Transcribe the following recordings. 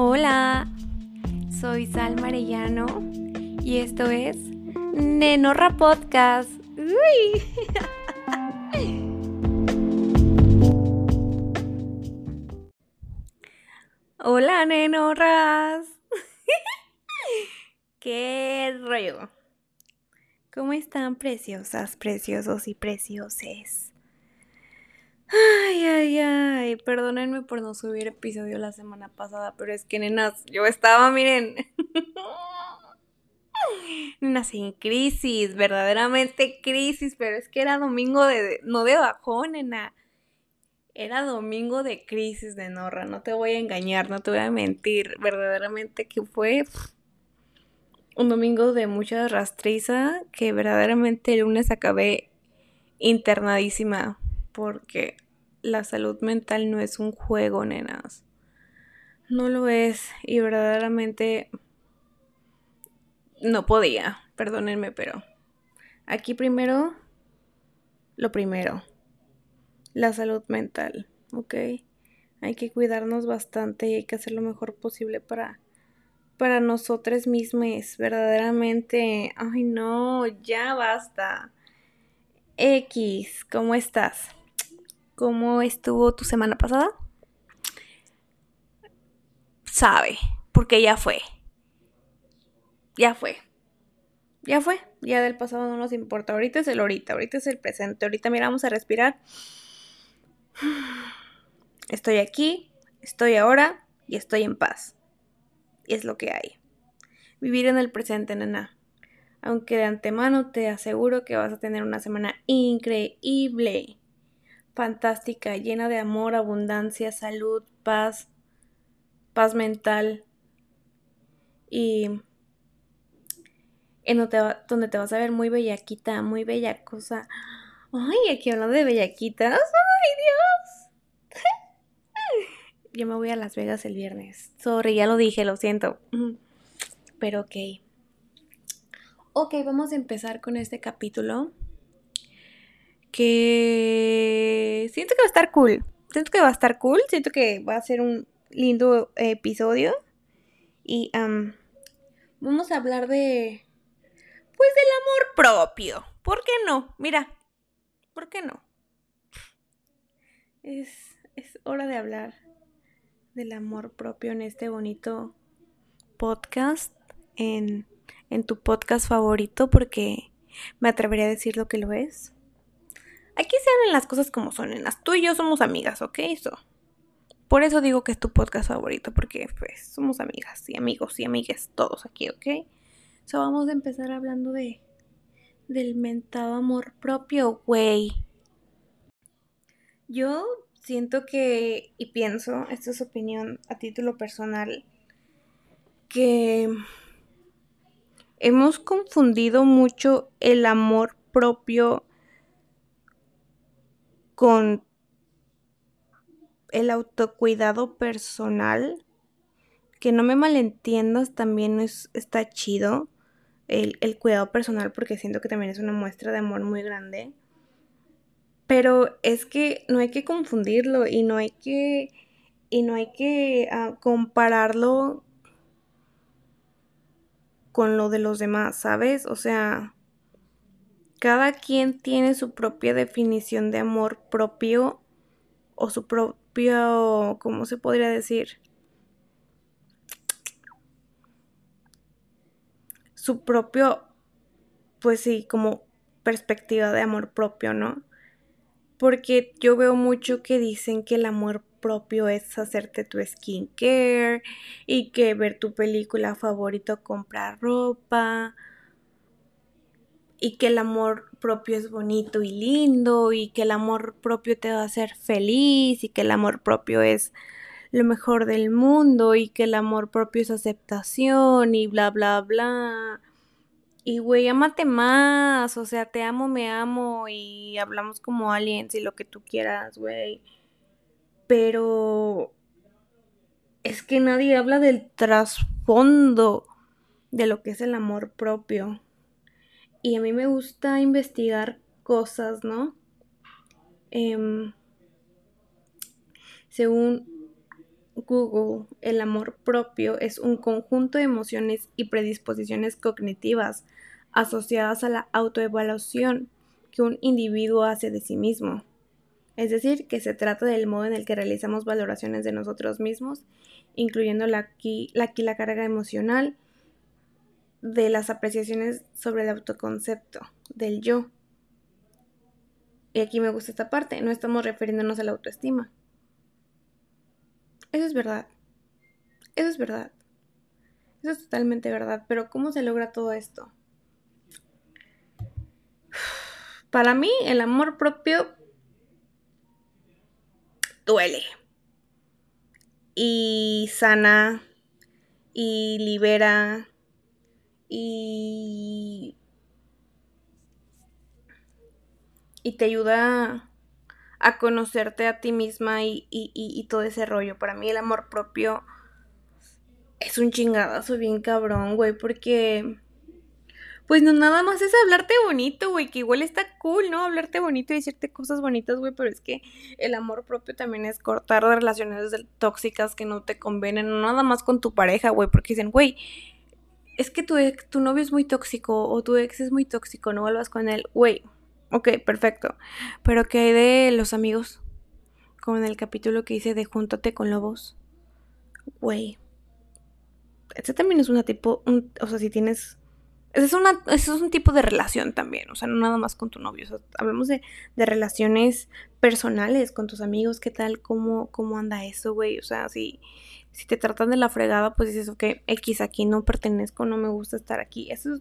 Hola, soy Sal Marellano y esto es Nenorra Podcast. Uy. Hola, nenorras. ¿Qué rollo? ¿Cómo están preciosas, preciosos y precioses? Ay, ay, ay, perdónenme por no subir episodio la semana pasada, pero es que nenas, yo estaba, miren, nenas en crisis, verdaderamente crisis, pero es que era domingo de, no de bajón, nena, era domingo de crisis de Norra, no te voy a engañar, no te voy a mentir, verdaderamente que fue un domingo de mucha rastriza, que verdaderamente el lunes acabé internadísima porque la salud mental no es un juego, nenas. No lo es y verdaderamente no podía, perdónenme, pero aquí primero, lo primero, la salud mental, ¿ok? Hay que cuidarnos bastante y hay que hacer lo mejor posible para para nosotros mismos, verdaderamente. Ay, no, ya basta. X, ¿cómo estás? ¿Cómo estuvo tu semana pasada? Sabe, porque ya fue. Ya fue. Ya fue. Ya del pasado no nos importa. Ahorita es el ahorita, ahorita es el presente. Ahorita miramos a respirar. Estoy aquí, estoy ahora y estoy en paz. Y es lo que hay. Vivir en el presente, nena. Aunque de antemano te aseguro que vas a tener una semana increíble fantástica, llena de amor, abundancia, salud, paz, paz mental y en donde te vas a ver muy bellaquita, muy bella cosa. Ay, aquí hablando de bellaquitas. Ay, Dios. Yo me voy a Las Vegas el viernes. Sorry, ya lo dije, lo siento. Pero ok. Ok, vamos a empezar con este capítulo que siento que va a estar cool. Siento que va a estar cool, siento que va a ser un lindo episodio. Y vamos a hablar de... Pues del amor propio. ¿Por qué no? Mira, ¿por qué no? Es, es hora de hablar del amor propio en este bonito podcast, en, en tu podcast favorito, porque me atrevería a decir lo que lo es. Aquí se hablan las cosas como son, nenas. Tú y yo somos amigas, ¿ok? Eso. Por eso digo que es tu podcast favorito, porque pues somos amigas y amigos y amigues todos aquí, ¿ok? So vamos a empezar hablando de del mentado amor propio, güey. Yo siento que, y pienso, esta es opinión a título personal, que hemos confundido mucho el amor propio con el autocuidado personal, que no me malentiendas, también es, está chido el, el, cuidado personal porque siento que también es una muestra de amor muy grande. Pero es que no hay que confundirlo y no hay que, y no hay que uh, compararlo con lo de los demás, ¿sabes? O sea, cada quien tiene su propia definición de amor propio o su propio, ¿cómo se podría decir? Su propio, pues sí, como perspectiva de amor propio, ¿no? Porque yo veo mucho que dicen que el amor propio es hacerte tu skincare y que ver tu película favorito, comprar ropa y que el amor propio es bonito y lindo y que el amor propio te va a hacer feliz y que el amor propio es lo mejor del mundo y que el amor propio es aceptación y bla bla bla. Y güey, amate más, o sea, te amo, me amo y hablamos como aliens y lo que tú quieras, güey. Pero es que nadie habla del trasfondo de lo que es el amor propio y a mí me gusta investigar cosas, ¿no? Eh, según Google, el amor propio es un conjunto de emociones y predisposiciones cognitivas asociadas a la autoevaluación que un individuo hace de sí mismo. Es decir, que se trata del modo en el que realizamos valoraciones de nosotros mismos, incluyendo la, la carga emocional de las apreciaciones sobre el autoconcepto, del yo. Y aquí me gusta esta parte, no estamos refiriéndonos a la autoestima. Eso es verdad. Eso es verdad. Eso es totalmente verdad. Pero ¿cómo se logra todo esto? Para mí, el amor propio duele. Y sana. Y libera. Y. Y te ayuda a conocerte a ti misma y, todo ese rollo. Para mí el amor propio es un chingadazo bien cabrón, güey, porque... Pues no, nada más es hablarte bonito, güey, que igual está cool, ¿no? Hablarte bonito y decirte cosas bonitas, güey, pero es que el amor propio también es cortar relaciones tóxicas que no te convienen, nada más con tu pareja, güey, porque dicen, güey, es que tu, tu novio es muy tóxico o tu ex es muy tóxico, no vuelvas con él, güey, Ok, perfecto. Pero ¿qué hay de los amigos? Como en el capítulo que hice de Júntate con lobos. Güey. Este también es una tipo. o sea, si tienes. Es, una, es un tipo de relación también. O sea, no nada más con tu novio. O sea, hablamos de, de relaciones personales con tus amigos. ¿Qué tal? ¿Cómo, cómo anda eso, güey? O sea, si, si te tratan de la fregada, pues dices, ok, X aquí no pertenezco, no me gusta estar aquí. Eso es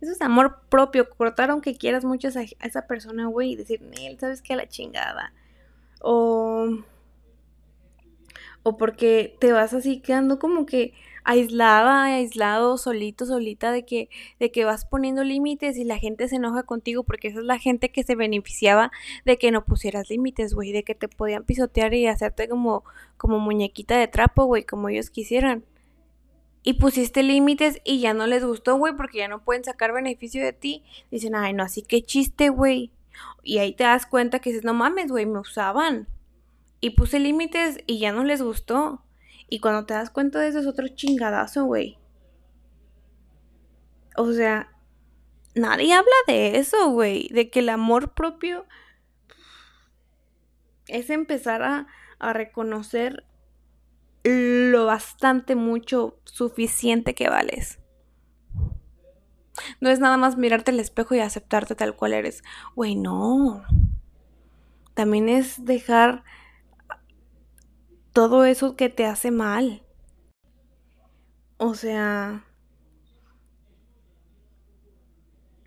eso es amor propio, cortar aunque quieras mucho a esa, persona, güey, y decir, Nel, ¿sabes qué? A la chingada. O... O porque te vas así quedando como que aislada, aislado, solito, solita, de que, de que vas poniendo límites y la gente se enoja contigo porque esa es la gente que se beneficiaba de que no pusieras límites, güey, de que te podían pisotear y hacerte como, como muñequita de trapo, güey, como ellos quisieran y pusiste límites y ya no les gustó, güey, porque ya no pueden sacar beneficio de ti. Dicen, ay, no, así que chiste, güey. Y ahí te das cuenta que dices, no mames, güey, me usaban. Y puse límites y ya no les gustó. Y cuando te das cuenta de eso es otro chingadazo, güey. O sea, nadie habla de eso, güey. De que el amor propio es empezar a, a reconocer lo bastante mucho suficiente que vales. No es nada más mirarte al espejo y aceptarte tal cual eres. Güey, no. También es dejar todo eso que te hace mal. O sea,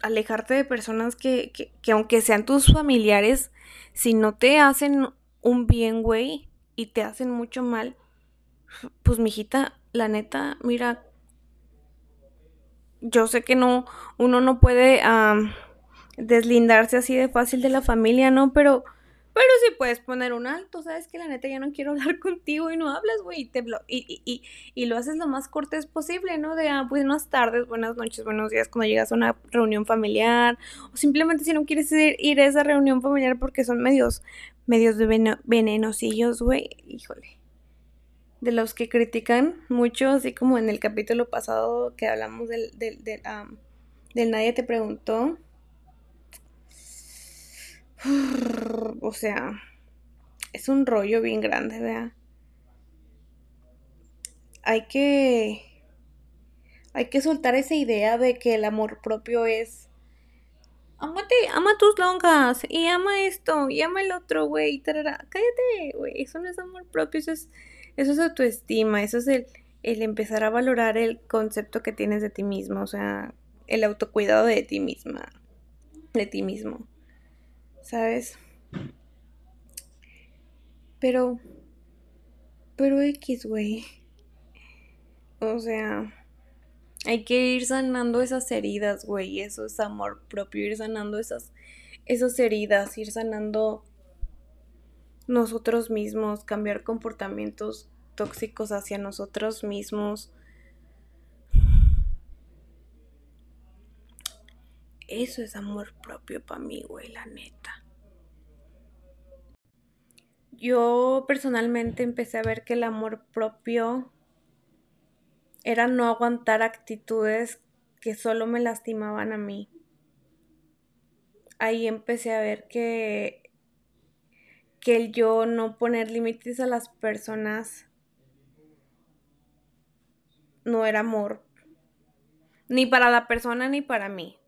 alejarte de personas que, que, que, aunque sean tus familiares, si no te hacen un bien, güey, y te hacen mucho mal, pues mijita, la neta, mira, yo sé que no, uno no puede deslindarse así de fácil de la familia, ¿no? Pero, pero sí puedes poner un alto, ¿sabes? Que la neta ya no quiero hablar contigo y no hablas, güey, y, te y, y, y, lo haces lo más cortés posible, ¿no? De ah, buenas tardes, buenas noches, buenos días cuando llegas a una reunión familiar, o simplemente si no quieres ir, ir a esa reunión familiar porque son medios, medios de venenosillos, güey, híjole de los que critican mucho, así como en el capítulo pasado que hablamos del, del, del, Nadie te preguntó. O sea, es un rollo bien grande, vea. Hay que. Hay que soltar esa idea de que el amor propio es. Amate, ama tus longas, y ama esto, y ama el otro, güey, Cállate, güey, eso no es amor propio, eso es eso es autoestima, eso es el, el empezar a valorar el concepto que tienes de ti mismo, o sea, el autocuidado de ti misma, de ti mismo, ¿sabes? Pero, pero X, güey. O sea, hay que ir sanando esas heridas, güey. Eso es amor propio, ir sanando esas, esas heridas, ir sanando nosotros mismos, cambiar comportamientos tóxicos hacia nosotros mismos. Eso es amor propio para mí, güey, la neta. Yo personalmente empecé a ver que el amor propio era no aguantar actitudes que solo me lastimaban a mí. Ahí empecé a ver que, que el yo no poner límites a las personas no era amor. Ni para la persona ni para mí.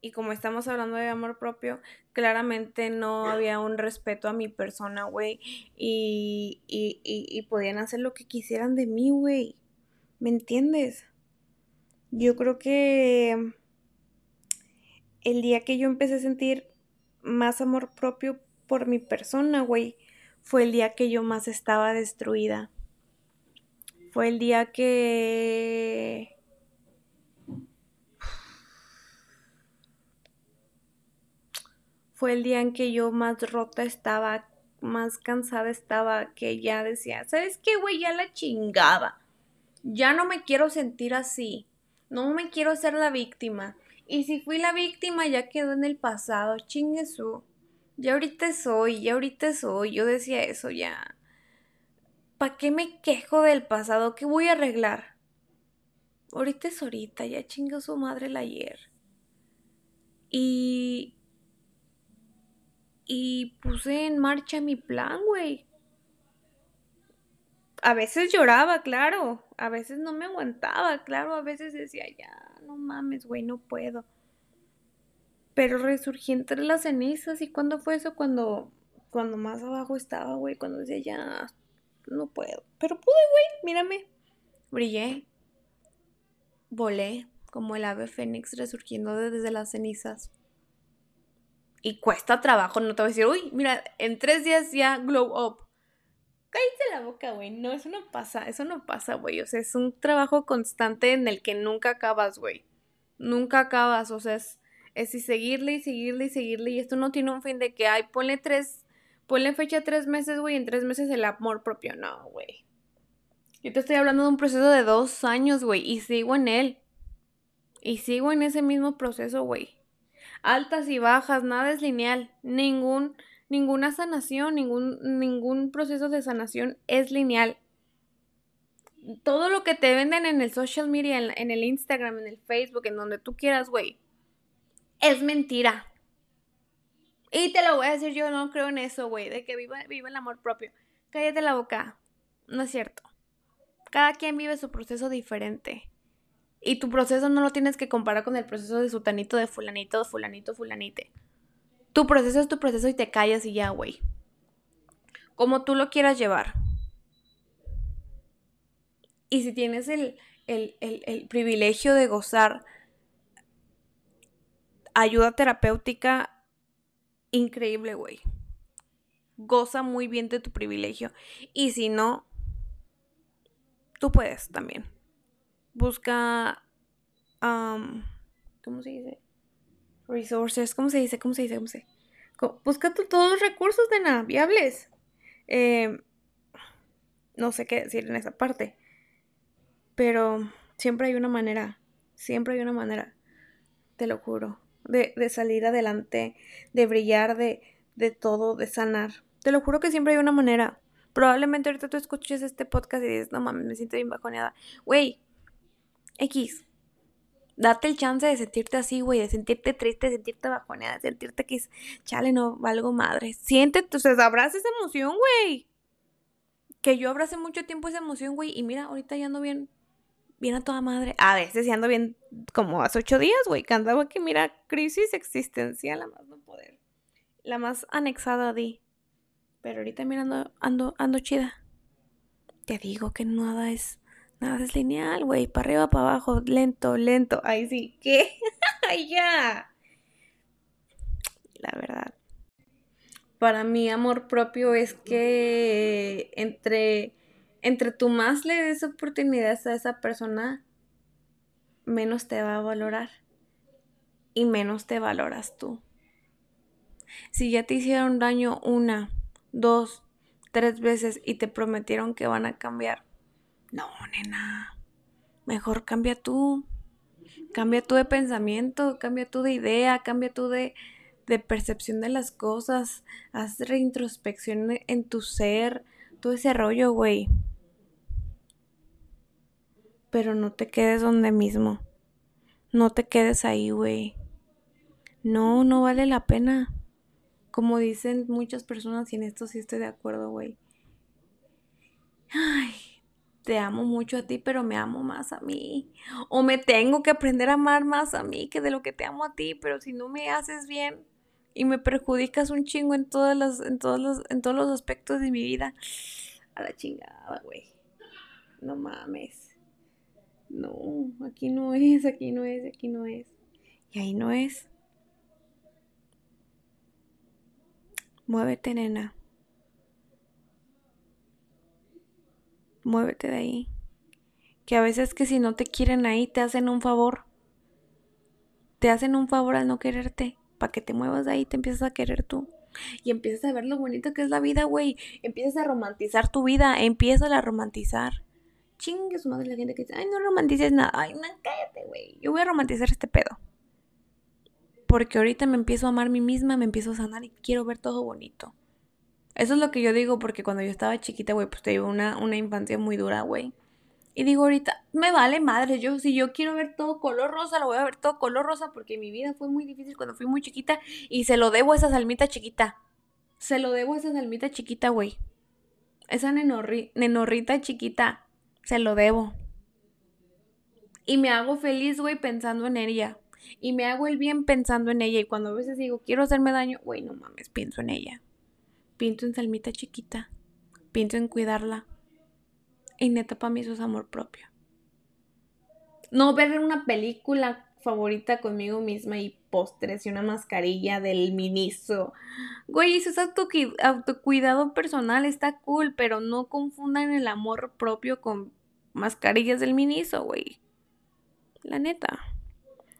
Y como estamos hablando de amor propio, claramente no había un respeto a mi persona, güey. Y, y, y podían hacer lo que quisieran de mí, güey. ¿Me entiendes? Yo creo que el día que yo empecé a sentir más amor propio por mi persona, güey, fue el día que yo más estaba destruida. Fue el día que... Fue el día en que yo más rota estaba, más cansada estaba, que ya decía, ¿sabes qué, güey? Ya la chingaba. Ya no me quiero sentir así. No me quiero ser la víctima. Y si fui la víctima, ya quedó en el pasado. Chingue su. Ya ahorita soy, ya ahorita soy. Yo decía eso ya. ¿Para qué me quejo del pasado? ¿Qué voy a arreglar? Ahorita es ahorita, ya chingó su madre el ayer. Y. Y puse en marcha mi plan, güey. A veces lloraba, claro a veces no me aguantaba, claro, a veces decía, ya, no mames, güey, no puedo. Pero resurgí entre las cenizas y cuando fue eso, cuando, cuando más abajo estaba, güey, cuando decía, ya, no puedo. Pero pude, güey, mírame, brillé, volé como el ave fénix resurgiendo desde las cenizas. Y cuesta trabajo, no te voy a decir, uy, mira, en tres días ya glow up. Cállate la boca, güey. No, eso no pasa, eso no pasa, güey. O sea, es un trabajo constante en el que nunca acabas, güey. Nunca acabas, o sea, es, es y seguirle y seguirle y seguirle. Y esto no tiene un fin de que, ay, ponle tres, ponle fecha tres meses, güey, en tres meses el amor propio. No, güey. Yo te estoy hablando de un proceso de dos años, güey, y sigo en él. Y sigo en ese mismo proceso, güey. Altas y bajas, nada es lineal. Ningún ninguna sanación, ningún, ningún proceso de sanación es lineal. Todo lo que te venden en el social media, en, el Instagram, en el Facebook, en donde tú quieras, güey, es mentira. Y te lo voy a decir, yo no creo en eso, güey, de que viva, viva el amor propio. Cállate la boca. No es cierto. Cada quien vive su proceso diferente. Y tu proceso no lo tienes que comparar con el proceso de sutanito, de fulanito, fulanito, fulanite. Tu proceso es tu proceso y te callas y ya, güey. Como tú lo quieras llevar. Y si tienes el, el, privilegio de gozar ayuda terapéutica, increíble, güey. Goza muy bien de tu privilegio. Y si no, tú puedes también. Busca... ¿Cómo se dice? resources, ¿cómo se dice? ¿Cómo se dice? ¿Cómo se dice? Busca todos los recursos, de nada, viables. Em, no sé qué decir en esa parte. Pero siempre hay una manera, siempre hay una manera, te lo juro, de, salir adelante, de brillar, de, de todo, de sanar. Te lo juro que siempre hay una manera. Probablemente ahorita tú escuches este podcast y dices, no mames, me siento bien bajoneada. Güey, X, date el chance de sentirte así, güey, de sentirte triste, de sentirte bajoneada, de sentirte que es, chale, no, valgo madre. Siéntete, o sea, abraza esa emoción, güey. Que yo abracé mucho tiempo esa emoción, güey, y mira, ahorita ya ando bien, bien a toda madre. A veces ya ando bien como hace ocho días, güey, que andaba que, mira, crisis existencial, la más no poder. La más anexada di. Pero ahorita mira, ando, ando, ando chida. Te digo que nada es Nada es lineal, güey. Para arriba, para abajo, lento, lento. Ahí sí. ¿Qué? ¡Ay, ya! La verdad. Para mí, amor propio es que entre, entre tú más le des oportunidades a esa persona, menos te va a valorar. Y menos te valoras tú. Si ya te hicieron daño una, dos, tres veces y te prometieron que van a cambiar, no, nena. Mejor cambia tú. Cambia tú de pensamiento, cambia tú de idea, cambia tú de, de percepción de las cosas, haz reintrospección en tu ser, todo ese rollo, güey. Pero no te quedes donde mismo. No te quedes ahí, güey. No, no vale la pena. Como dicen muchas personas, y en esto sí estoy de acuerdo, güey. Ay, te amo mucho a ti, pero me amo más a mí. O me tengo que aprender a amar más a mí que de lo que te amo a ti, pero si no me haces bien y me perjudicas un chingo en todas las, en todos los, en todos los aspectos de mi vida, a la chingada, güey. No mames. No, aquí no es, aquí no es, aquí no es. Y ahí no es. Muévete, nena. Muévete de ahí. Que a veces que si no te quieren ahí, te hacen un favor. Te hacen un favor al no quererte. Para que te muevas de ahí, te empiezas a querer tú. Y empiezas a ver lo bonito que es la vida, güey. Empiezas a romantizar tu vida. Empiezas a romantizar. Chingue su madre la gente que dice, ay, no romantices nada. Ay, no, cállate, güey. Yo voy a romantizar este pedo. Porque ahorita me empiezo a amar a mí misma, me empiezo a sanar y quiero ver todo bonito. Eso es lo que yo digo porque cuando yo estaba chiquita, güey, pues te una, una infancia muy dura, güey. Y digo ahorita, me vale madre, yo si yo quiero ver todo color rosa, lo voy a ver todo color rosa porque mi vida fue muy difícil cuando fui muy chiquita y se lo debo a esa salmita chiquita. Se lo debo a esa salmita chiquita, güey. Esa nenorrita chiquita, se lo debo. Y me hago feliz, güey, pensando en ella. Y me hago el bien pensando en ella. Y cuando a veces digo, quiero hacerme daño, güey, no mames, pienso en ella. Pienso en Salmita chiquita. Pienso en cuidarla. Y neta, para mí eso es amor propio. No ver una película favorita conmigo misma y postres y una mascarilla del ministro. Güey, eso es autocuidado personal, está cool, pero no confundan el amor propio con mascarillas del ministro, güey. La neta.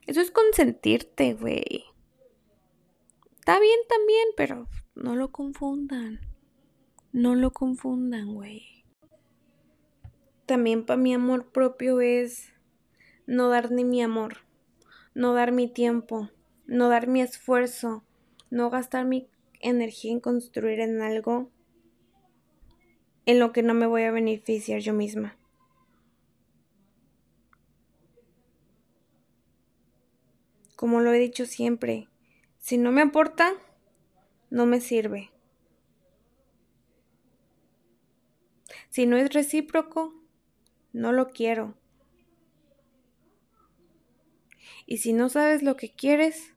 Eso es consentirte, güey. Está bien también, pero no lo confundan. No lo confundan, güey. También para mi amor propio es no dar ni mi amor, no dar mi tiempo, no dar mi esfuerzo, no gastar mi energía en construir en algo en lo que no me voy a beneficiar yo misma. Como lo he dicho siempre, si no me aporta, no me sirve. Si no es recíproco, no lo quiero. Y si no sabes lo que quieres,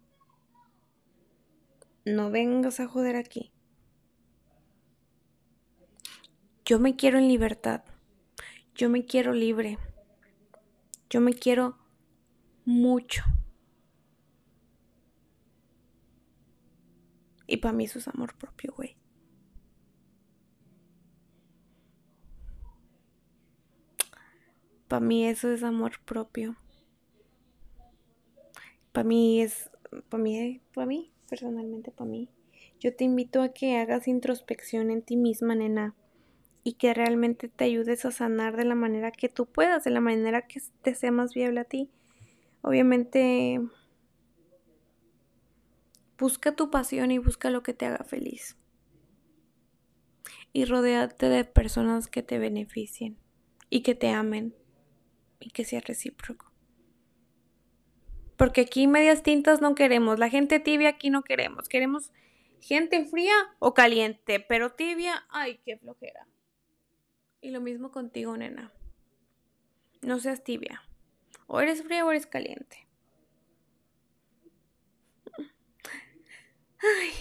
no vengas a joder aquí. Yo me quiero en libertad. Yo me quiero libre. Yo me quiero mucho. Y para mí eso es amor propio, güey. Para mí eso es amor propio. Para mí es, para mí, para mí, personalmente para mí. Yo te invito a que hagas introspección en ti misma, nena, y que realmente te ayudes a sanar de la manera que tú puedas, de la manera que te sea más viable a ti. Obviamente Busca tu pasión y busca lo que te haga feliz. Y rodeate de personas que te beneficien y que te amen y que sea recíproco. Porque aquí medias tintas no queremos, la gente tibia aquí no queremos, queremos gente fría o caliente, pero tibia, ay, qué flojera. Y lo mismo contigo, nena. No seas tibia. O eres fría o eres caliente. Ay.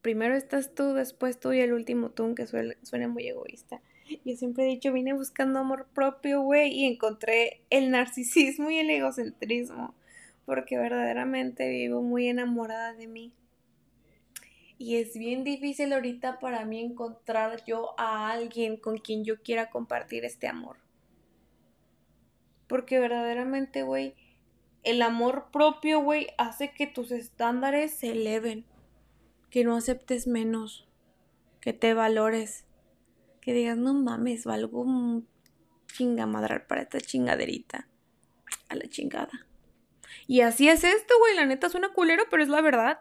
Primero estás tú, después tú y el último tú, que suena muy egoísta. Yo siempre he dicho, vine buscando amor propio, güey, y encontré el narcisismo y el egocentrismo, porque verdaderamente vivo muy enamorada de mí. Y es bien difícil ahorita para mí encontrar yo a alguien con quien yo quiera compartir este amor. Porque verdaderamente, güey, el amor propio, güey, hace que tus estándares se eleven. Que no aceptes menos. Que te valores. Que digas, no mames, valgo un chingamadral para esta chingaderita. A la chingada. Y así es esto, güey. La neta suena culero, pero es la verdad.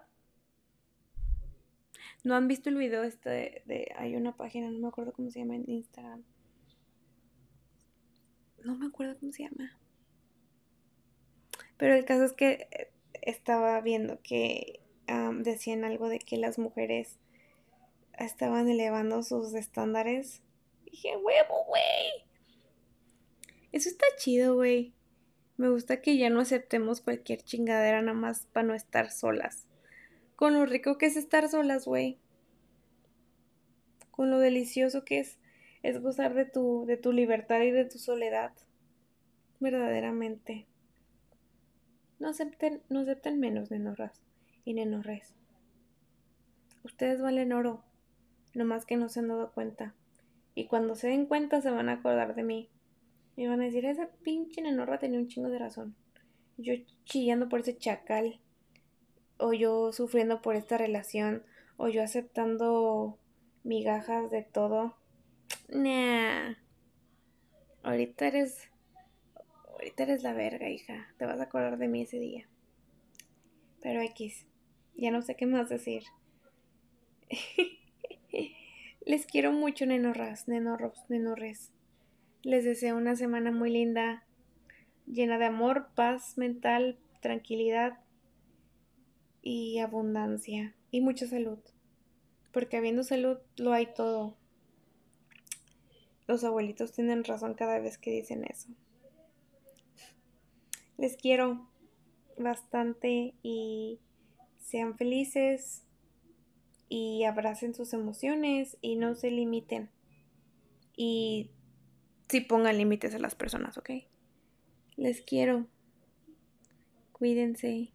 ¿No han visto el video este de, de, Hay una página, no me acuerdo cómo se llama en Instagram. No me acuerdo cómo se llama. Pero el caso es que eh, estaba viendo que decían algo de que las mujeres estaban elevando sus estándares. dije, huevo, güey. Eso está chido, güey. Me gusta que ya no aceptemos cualquier chingadera nada más para no estar solas. Con lo rico que es estar solas, güey. Con lo delicioso que es, es gozar de tu, de tu libertad y de tu soledad. Verdaderamente. No acepten, no acepten menos, nenorras y nenorres. Ustedes valen oro, nomás que no se han dado cuenta. Y cuando se den cuenta se van a acordar de mí. Y van a decir, esa pinche nenorra tenía un chingo de razón. Yo chillando por ese chacal. O yo sufriendo por esta relación. O yo aceptando migajas de todo. Nah. Ahorita eres ahorita eres la verga, hija. Te vas a acordar de mí ese día. Pero X, ya no sé qué más decir. Les quiero mucho, nenorras, nenorros, nenorres. Les deseo una semana muy linda, llena de amor, paz mental, tranquilidad y abundancia y mucha salud. Porque habiendo salud lo hay todo. Los abuelitos tienen razón cada vez que dicen eso. Les quiero bastante y sean felices y abracen sus emociones y no se limiten. Y si pongan límites a las personas, ¿ok? Les quiero. Cuídense.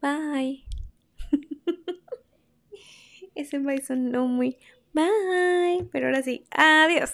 Bye. Ese bye sonó muy bye. Pero ahora sí, adiós.